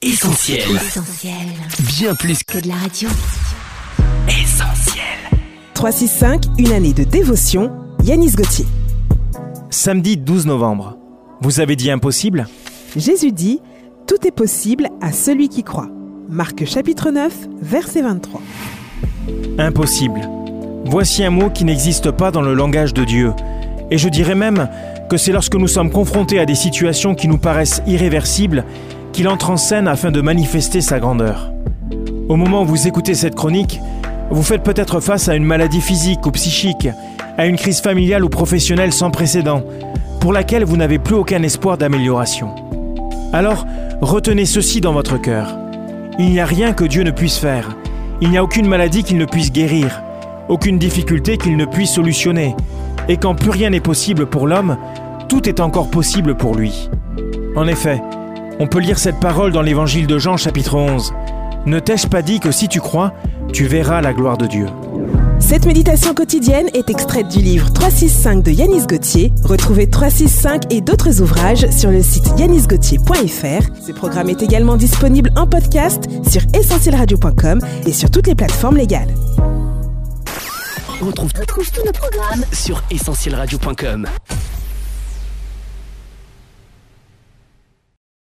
Essentiel. Essentiel. Bien plus Que de la radio. qu'essentiel. 365, une année de dévotion, Yanis Gauthier. Samedi 12 novembre. Vous avez dit impossible? Jésus dit Tout est possible à celui qui croit. Marc chapitre 9, verset 23. Impossible. Voici un mot qui n'existe pas dans le langage de Dieu. Et je dirais même que c'est lorsque nous sommes confrontés à des situations qui nous paraissent irréversibles qu'il entre en scène afin de manifester sa grandeur. Au moment où vous écoutez cette chronique, vous faites peut-être face à une maladie physique ou psychique, à une crise familiale ou professionnelle sans précédent, pour laquelle vous n'avez plus aucun espoir d'amélioration. Alors, retenez ceci dans votre cœur. Il n'y a rien que Dieu ne puisse faire. Il n'y a aucune maladie qu'il ne puisse guérir, aucune difficulté qu'il ne puisse solutionner. Et quand plus rien n'est possible pour l'homme, tout est encore possible pour lui. En effet, on peut lire cette parole dans l'évangile de Jean chapitre 11. Ne t'ai-je pas dit que si tu crois, tu verras la gloire de Dieu? Cette méditation quotidienne est extraite du livre 365 de Yanis Gauthier. Retrouvez 365 et d'autres ouvrages sur le site yanisgauthier.fr. Ce programme est également disponible en podcast sur essentielradio.com et sur toutes les plateformes légales. On retrouve, Retrouve tous nos programmes sur essentielradio.com.